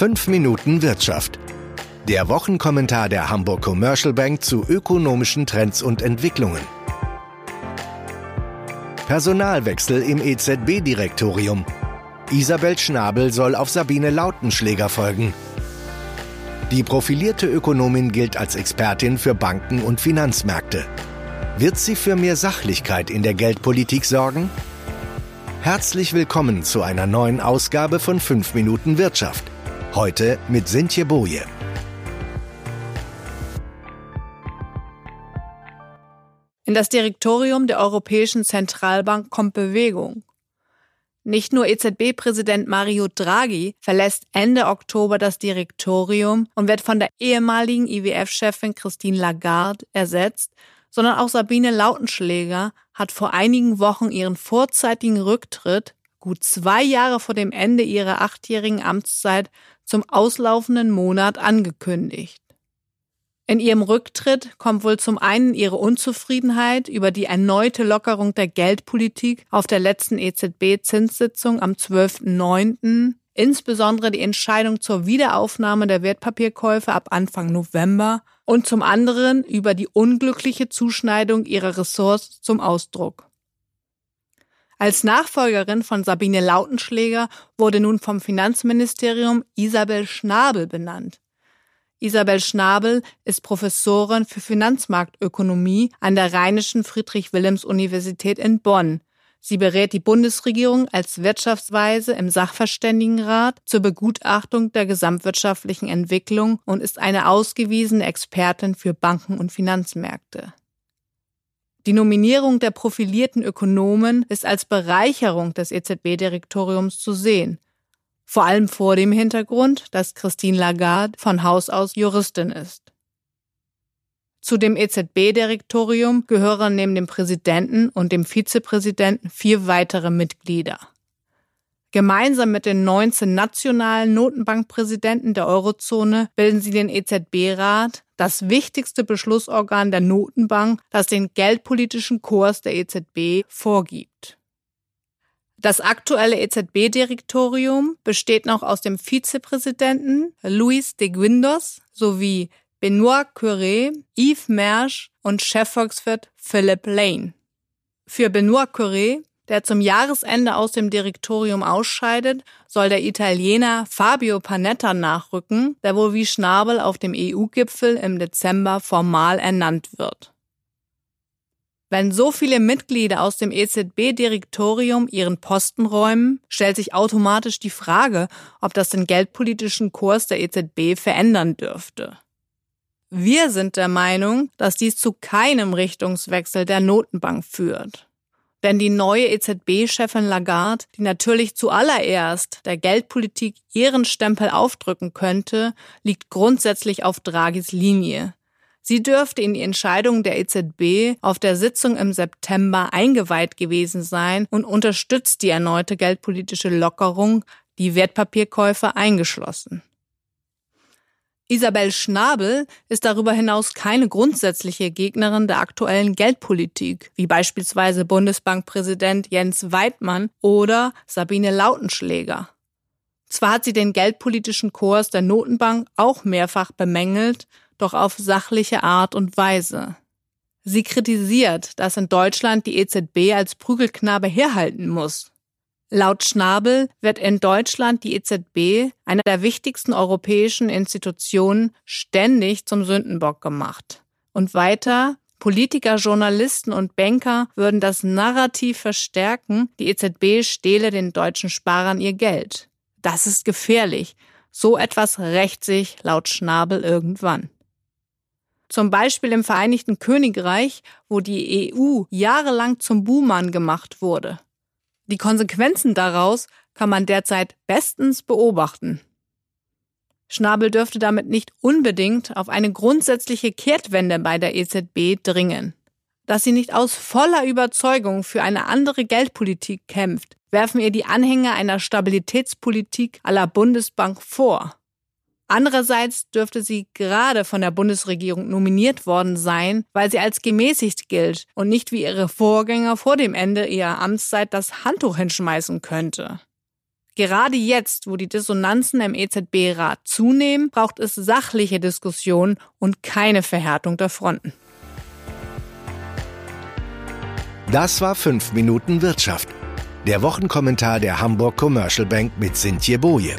5 Minuten Wirtschaft. Der Wochenkommentar der Hamburg Commercial Bank zu ökonomischen Trends und Entwicklungen. Personalwechsel im EZB-Direktorium. Isabel Schnabel soll auf Sabine Lautenschläger folgen. Die profilierte Ökonomin gilt als Expertin für Banken und Finanzmärkte. Wird sie für mehr Sachlichkeit in der Geldpolitik sorgen? Herzlich willkommen zu einer neuen Ausgabe von 5 Minuten Wirtschaft. Heute mit Sintje Boje. In das Direktorium der Europäischen Zentralbank kommt Bewegung. Nicht nur EZB-Präsident Mario Draghi verlässt Ende Oktober das Direktorium und wird von der ehemaligen IWF-Chefin Christine Lagarde ersetzt, sondern auch Sabine Lautenschläger hat vor einigen Wochen ihren vorzeitigen Rücktritt, gut zwei Jahre vor dem Ende ihrer achtjährigen Amtszeit, zum auslaufenden Monat angekündigt. In ihrem Rücktritt kommt wohl zum einen ihre Unzufriedenheit über die erneute Lockerung der Geldpolitik auf der letzten EZB-Zinssitzung am 12.09., insbesondere die Entscheidung zur Wiederaufnahme der Wertpapierkäufe ab Anfang November und zum anderen über die unglückliche Zuschneidung ihrer Ressorts zum Ausdruck. Als Nachfolgerin von Sabine Lautenschläger wurde nun vom Finanzministerium Isabel Schnabel benannt. Isabel Schnabel ist Professorin für Finanzmarktökonomie an der Rheinischen Friedrich-Wilhelms-Universität in Bonn. Sie berät die Bundesregierung als Wirtschaftsweise im Sachverständigenrat zur Begutachtung der gesamtwirtschaftlichen Entwicklung und ist eine ausgewiesene Expertin für Banken und Finanzmärkte. Die Nominierung der profilierten Ökonomen ist als Bereicherung des EZB-Direktoriums zu sehen vor allem vor dem Hintergrund, dass Christine Lagarde von Haus aus Juristin ist. Zu dem EZB-Direktorium gehören neben dem Präsidenten und dem Vizepräsidenten vier weitere Mitglieder. Gemeinsam mit den 19 nationalen Notenbankpräsidenten der Eurozone bilden sie den EZB-Rat, das wichtigste Beschlussorgan der Notenbank, das den geldpolitischen Kurs der EZB vorgibt. Das aktuelle EZB-Direktorium besteht noch aus dem Vizepräsidenten Luis de Guindos sowie Benoit Curé, Yves Mersch und Chefvolkswirt Philip Lane. Für Benoit Curé, der zum Jahresende aus dem Direktorium ausscheidet, soll der Italiener Fabio Panetta nachrücken, der wohl wie Schnabel auf dem EU-Gipfel im Dezember formal ernannt wird. Wenn so viele Mitglieder aus dem EZB-Direktorium ihren Posten räumen, stellt sich automatisch die Frage, ob das den geldpolitischen Kurs der EZB verändern dürfte. Wir sind der Meinung, dass dies zu keinem Richtungswechsel der Notenbank führt. Denn die neue EZB-Chefin Lagarde, die natürlich zuallererst der Geldpolitik ihren Stempel aufdrücken könnte, liegt grundsätzlich auf Draghis Linie. Sie dürfte in die Entscheidung der EZB auf der Sitzung im September eingeweiht gewesen sein und unterstützt die erneute geldpolitische Lockerung, die Wertpapierkäufe eingeschlossen. Isabel Schnabel ist darüber hinaus keine grundsätzliche Gegnerin der aktuellen Geldpolitik, wie beispielsweise Bundesbankpräsident Jens Weidmann oder Sabine Lautenschläger. Zwar hat sie den geldpolitischen Kurs der Notenbank auch mehrfach bemängelt, doch auf sachliche Art und Weise. Sie kritisiert, dass in Deutschland die EZB als Prügelknabe herhalten muss. Laut Schnabel wird in Deutschland die EZB, einer der wichtigsten europäischen Institutionen, ständig zum Sündenbock gemacht. Und weiter, Politiker, Journalisten und Banker würden das Narrativ verstärken, die EZB stehle den deutschen Sparern ihr Geld. Das ist gefährlich. So etwas rächt sich laut Schnabel irgendwann. Zum Beispiel im Vereinigten Königreich, wo die EU jahrelang zum Buhmann gemacht wurde. Die Konsequenzen daraus kann man derzeit bestens beobachten. Schnabel dürfte damit nicht unbedingt auf eine grundsätzliche Kehrtwende bei der EZB dringen. Dass sie nicht aus voller Überzeugung für eine andere Geldpolitik kämpft, werfen ihr die Anhänger einer Stabilitätspolitik aller Bundesbank vor. Andererseits dürfte sie gerade von der Bundesregierung nominiert worden sein, weil sie als gemäßigt gilt und nicht wie ihre Vorgänger vor dem Ende ihrer Amtszeit das Handtuch hinschmeißen könnte. Gerade jetzt, wo die Dissonanzen im EZB-Rat zunehmen, braucht es sachliche Diskussionen und keine Verhärtung der Fronten. Das war 5 Minuten Wirtschaft. Der Wochenkommentar der Hamburg Commercial Bank mit Sintje Boje.